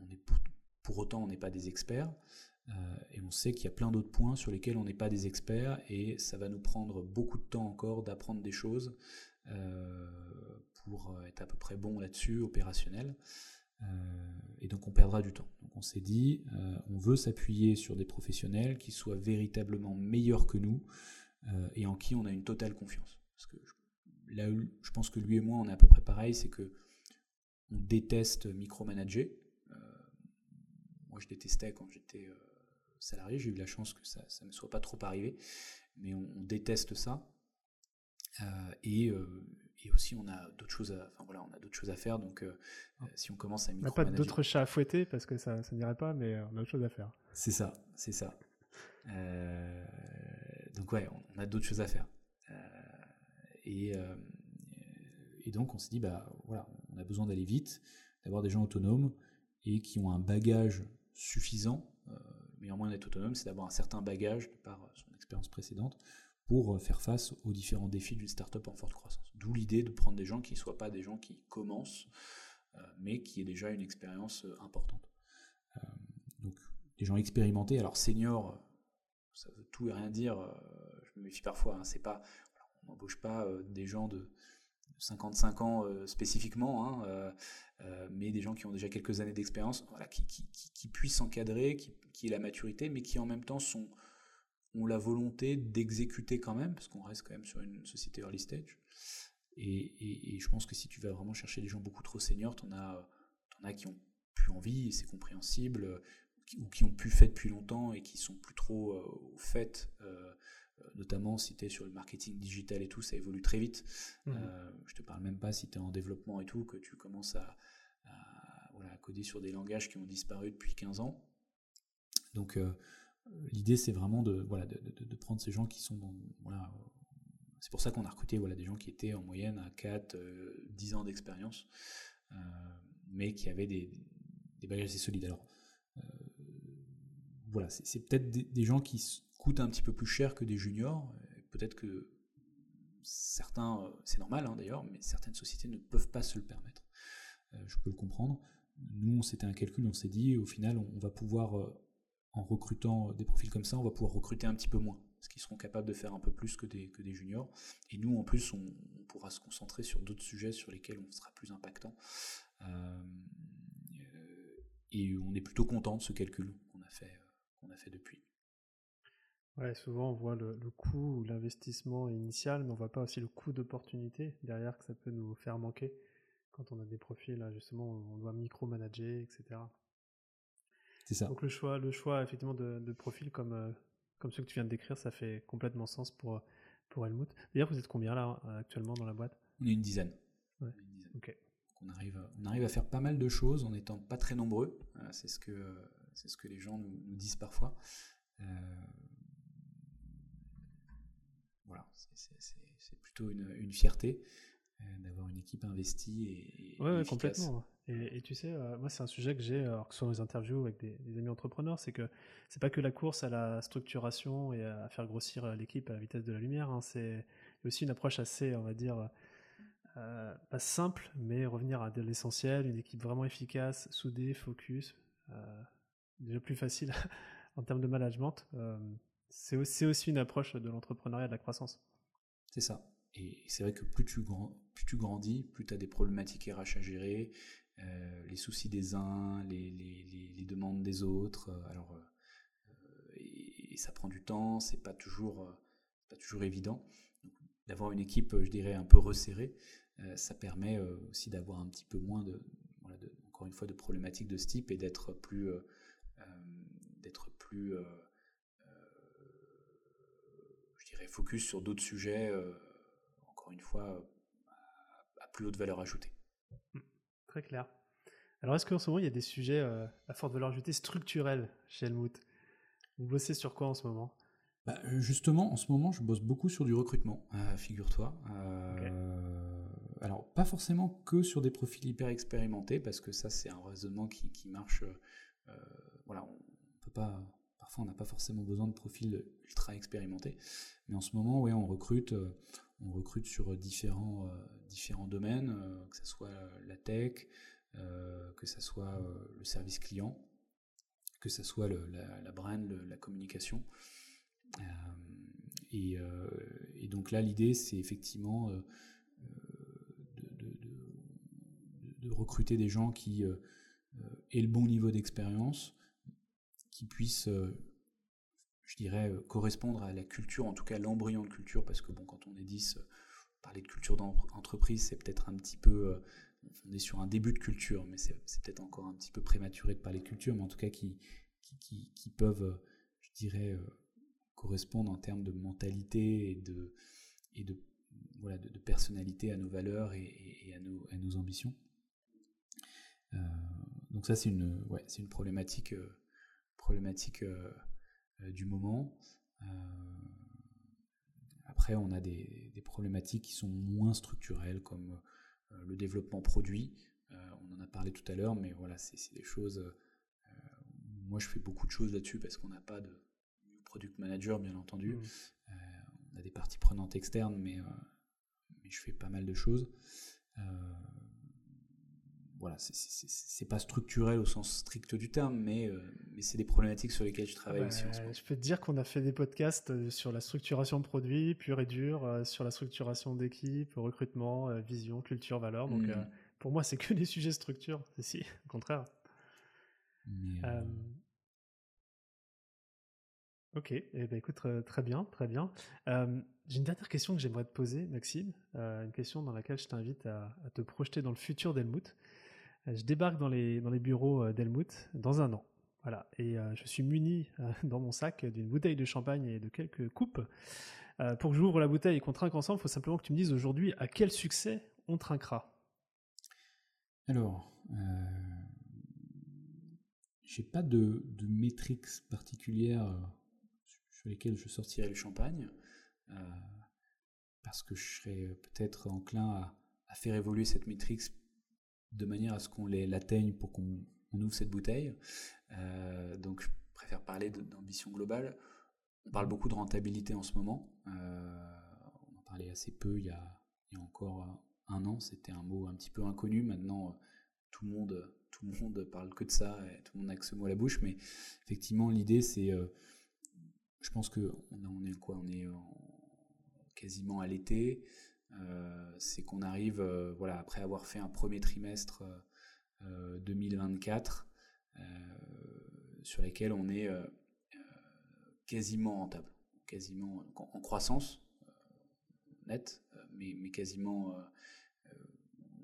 On est pour, pour autant, on n'est pas des experts. Euh, et on sait qu'il y a plein d'autres points sur lesquels on n'est pas des experts et ça va nous prendre beaucoup de temps encore d'apprendre des choses euh, pour être à peu près bon là-dessus, opérationnel. Euh, et donc on perdra du temps. On s'est dit, on veut s'appuyer sur des professionnels qui soient véritablement meilleurs que nous et en qui on a une totale confiance. Parce que là, je pense que lui et moi, on est à peu près pareil, c'est que on déteste micromanager moi, je détestais quand j'étais euh, salarié. J'ai eu la chance que ça ne soit pas trop arrivé. Mais on, déteste ça. Euh, et, euh, et, aussi, on a d'autres choses à, enfin, voilà, on a d'autres choses à faire. Donc, si on commence à On n'a pas d'autres chats à fouetter parce que ça ne dirait pas, mais on a d'autres choses à faire. C'est ça, c'est ça. donc, ouais, on, a d'autres choses à faire. et, et donc, on s'est dit, bah voilà, on a besoin d'aller vite, d'avoir des gens autonomes et qui ont un bagage suffisant. Euh, le meilleur moyen d'être autonome, c'est d'avoir un certain bagage de par son expérience précédente pour euh, faire face aux différents défis d'une startup en forte croissance. D'où l'idée de prendre des gens qui ne soient pas des gens qui commencent, euh, mais qui aient déjà une expérience importante. donc des gens expérimentés, alors seniors, ça veut tout et rien dire, je me méfie parfois, hein, pas, on n'embauche pas des gens de 55 ans spécifiquement, hein, euh, mais des gens qui ont déjà quelques années d'expérience, voilà, qui, qui, puissent encadrer, qui aient la maturité, mais qui en même temps sont, ont la volonté d'exécuter quand même, parce qu'on reste quand même sur une société early stage. Et, et, je pense que si tu vas vraiment chercher des gens beaucoup trop seniors, tu en, en, as qui ont plus envie, et c'est compréhensible, ou qui ont pu fait depuis longtemps et qui sont plus trop euh, au fait. Euh, notamment si tu es sur le marketing digital et tout, ça évolue très vite. Mmh. je te parle même pas si tu es en développement et tout, que tu commences à, à, voilà, coder sur des langages qui ont disparu depuis 15 ans. Donc, euh, l'idée, c'est vraiment de, voilà, de, de, prendre ces gens qui sont dans. Voilà, c'est pour ça qu'on a recruté voilà, des gens qui étaient en moyenne à 4, 10 ans d'expérience, mais qui avaient des, des bagages assez solides. Alors, voilà, c'est peut-être des, gens qui coûtent un petit peu plus cher que des juniors. Peut-être que certains, euh, c'est normal hein, d'ailleurs, mais certaines sociétés ne peuvent pas se le permettre. Euh, je peux le comprendre. Nous, c'était un calcul, on s'est dit, au final, on, va pouvoir, euh, en recrutant des profils comme ça, on va pouvoir recruter un petit peu moins, parce qu'ils seront capables de faire un peu plus que des, juniors. Et nous, en plus, on, pourra se concentrer sur d'autres sujets sur lesquels on sera plus impactant. et on est plutôt content de ce calcul qu'on a fait, qu'on a fait depuis. Ouais, souvent on voit le, coût ou l'investissement initial, mais on voit pas aussi le coût d'opportunité derrière que ça peut nous faire manquer quand on a des profils, là, justement, on doit micromanager, etc. C'est ça. Donc le choix, le choix effectivement de, de profils comme, euh, comme ceux que tu viens de décrire, ça fait complètement sens pour, pour Helmut. D'ailleurs, vous êtes combien là actuellement dans la boîte? On est une dizaine. Ouais. Ok. On arrive, on arrive à faire pas mal de choses en étant pas très nombreux. Euh, c'est ce que, c'est ce que les gens nous, nous disent parfois. Euh, voilà, c'est plutôt une, fierté euh, d'avoir une équipe investie et, ouais, complètement. Et, tu sais, euh, moi c'est un sujet que j'ai, alors que ce soit les interviews avec des, amis entrepreneurs, c'est que c'est pas que la course à la structuration et à faire grossir l'équipe à la vitesse de la lumière. Hein, c'est aussi une approche assez, on va dire, euh, pas simple, mais revenir à l'essentiel, une équipe vraiment efficace, soudée, focus, déjà plus facile *laughs* en termes de management. C'est aussi, aussi, une approche de l'entrepreneuriat de la croissance. C'est ça. Et c'est vrai que plus tu, plus tu grandis, plus tu as des problématiques RH à gérer, euh, les soucis des uns, les, demandes des autres. Euh, alors, euh, et, ça prend du temps, c'est pas toujours, pas toujours évident. D'avoir une équipe, je dirais, un peu resserrée, ça permet aussi d'avoir un petit peu moins de, de, encore une fois, de problématiques de ce type et d'être plus, d'être plus focus sur d'autres sujets, encore une fois, à, plus haute valeur ajoutée. Très clair. Alors, est-ce qu'en ce moment, il y a des sujets euh, à forte valeur ajoutée structurels chez Helmut? Vous bossez sur quoi en ce moment? Bah, Justement, en ce moment, je bosse beaucoup sur du recrutement, euh, figure-toi. Alors, pas forcément que sur des profils hyper expérimentés, parce que ça, c'est un raisonnement qui, qui marche. voilà, on peut pas Parfois, on n'a pas forcément besoin de profils ultra expérimentés. Mais en ce moment, ouais, on recrute, euh, on recrute sur différents, euh, différents domaines, euh, que ce soit la tech, que ce soit le service client, que ce soit la, brand, la communication. Et, donc là, l'idée, c'est effectivement de, recruter des gens qui aient le bon niveau d'expérience, qui puisse, euh, je dirais, euh, correspondre à la culture, en tout cas l'embryon de culture, parce que bon, quand on est 10, euh, parler de culture d'entreprise, c'est peut-être un petit peu, on est sur un début de culture, mais c'est peut-être encore un petit peu prématuré de parler de culture, mais en tout cas qui, qui, peuvent, je dirais, correspondre en termes de mentalité et de, et de, voilà, de, personnalité à nos valeurs et, à, nos, à, nos, ambitions. donc ça, c'est une, ouais, une problématique problématiques euh, euh, du moment. Euh, après, on a des, problématiques qui sont moins structurelles, comme le développement produit. on en a parlé tout à l'heure, mais voilà, c'est des choses. moi, je fais beaucoup de choses là-dessus parce qu'on n'a pas de product manager, bien entendu. Mmh. on a des parties prenantes externes, mais, mais, je fais pas mal de choses voilà, c'est pas structurel au sens strict du terme, mais, euh, mais c'est des problématiques sur lesquelles je travaille aussi. En ce moment. Je peux te dire qu'on a fait des podcasts euh, sur la structuration de produits, pur et dur, euh, sur la structuration d'équipe, recrutement, vision, culture, valeur. Donc hmm. pour moi, c'est que *laughs* des sujets structure, si, au contraire. Ok, eh ben, écoute, très bien, très bien. J'ai une dernière question que j'aimerais te poser, Maxime, une question dans laquelle je t'invite à, à, te projeter dans le futur d'Helmut. Je débarque dans les, bureaux euh, d'Helmut dans un an. Voilà. Et euh, je suis muni euh, *laughs* dans mon sac d'une bouteille de champagne et de quelques coupes. pour que j'ouvre la bouteille et qu'on trinque ensemble, il faut simplement que tu me dises aujourd'hui à quel succès on trinquera. Alors, j'ai pas de, de métriques particulières euh, sur lesquelles je sortirais le champagne, parce que je serais peut-être enclin à, à, faire évoluer cette métrique de manière à ce qu'on l'atteigne pour qu'on ouvre cette bouteille. donc je préfère parler d'ambition globale. On parle beaucoup de rentabilité en ce moment. on en parlait assez peu il y a, il y a encore un an, c'était un mot un petit peu inconnu. Maintenant, tout le monde, tout le monde parle que de ça et tout le monde n'a que ce mot à la bouche. Mais effectivement, l'idée, c'est, euh, je pense que on, est quoi? On est quasiment à l'été. Euh, c'est qu'on arrive, euh, voilà, après avoir fait un premier trimestre 2024 sur lequel on est quasiment rentable, quasiment en croissance nette, mais, mais quasiment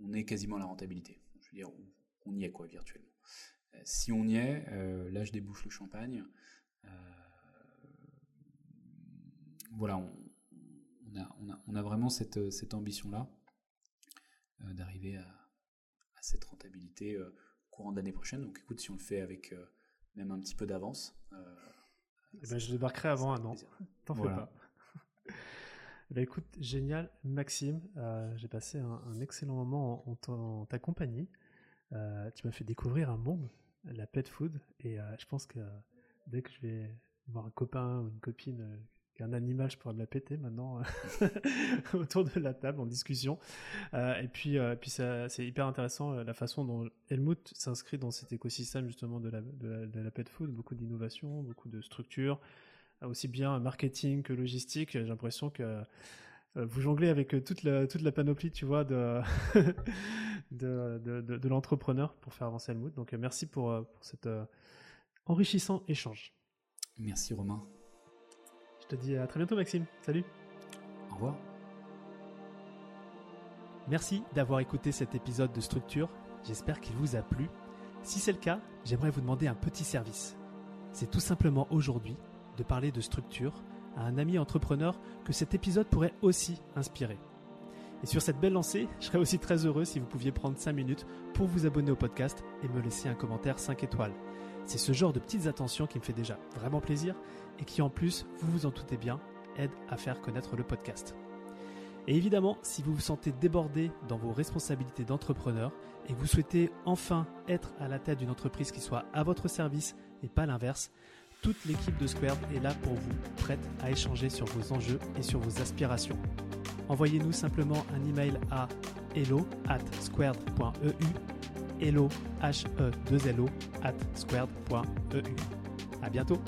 on est quasiment à la rentabilité. Je veux dire, on y est quoi virtuellement. Euh, si on y est, euh, là je débouche le champagne. Euh, voilà, on, a, vraiment cette, cette ambition-là d'arriver à, cette rentabilité courant d'année prochaine. Donc écoute, si on le fait avec même un petit peu d'avance. Eh ben, je débarquerai avant un an. *laughs* T'en fais pas. *laughs* Ben, écoute, génial, Maxime. Euh, j'ai passé un, excellent moment en, ta compagnie. Euh, tu m'as fait découvrir un monde, la pet food, et euh, je pense que dès que je vais voir un copain ou une copine un animal, je pourrais me la péter maintenant *laughs* autour de la table en discussion. et puis, puis c'est hyper intéressant la façon dont Helmut s'inscrit dans cet écosystème justement de la, de la pet food, beaucoup d'innovation, beaucoup de structures aussi bien marketing que logistique. J'ai l'impression que euh, vous jonglez avec euh, toute la, toute la panoplie, tu vois, de, *laughs* de, de, l'entrepreneur pour faire avancer mood. Donc, euh, merci pour, pour cet enrichissant échange. Merci Romain. Je te dis à très bientôt Maxime. Salut. Au revoir. Merci d'avoir écouté cet épisode de Structure. J'espère qu'il vous a plu. Si c'est le cas, j'aimerais vous demander un petit service. C'est tout simplement aujourd'hui de parler de structure à un ami entrepreneur que cet épisode pourrait aussi inspirer. Et sur cette belle lancée, *laughs* je serais aussi très heureux si vous pouviez prendre 5 minutes pour vous abonner au podcast et me laisser un commentaire 5 étoiles. C'est ce genre de petites attentions qui me fait déjà vraiment plaisir et qui en plus, vous vous en doutez bien, aide à faire connaître le podcast. Et évidemment, si vous vous sentez débordé dans vos responsabilités d'entrepreneur et vous souhaitez enfin être à la tête d'une entreprise qui soit à votre service et pas l'inverse, toute l'équipe de Squared est là pour vous, prête à échanger sur vos enjeux et sur vos aspirations. Envoyez-nous simplement un email à hello at squared.eu hello h e 2 lo at squared.eu. À bientôt.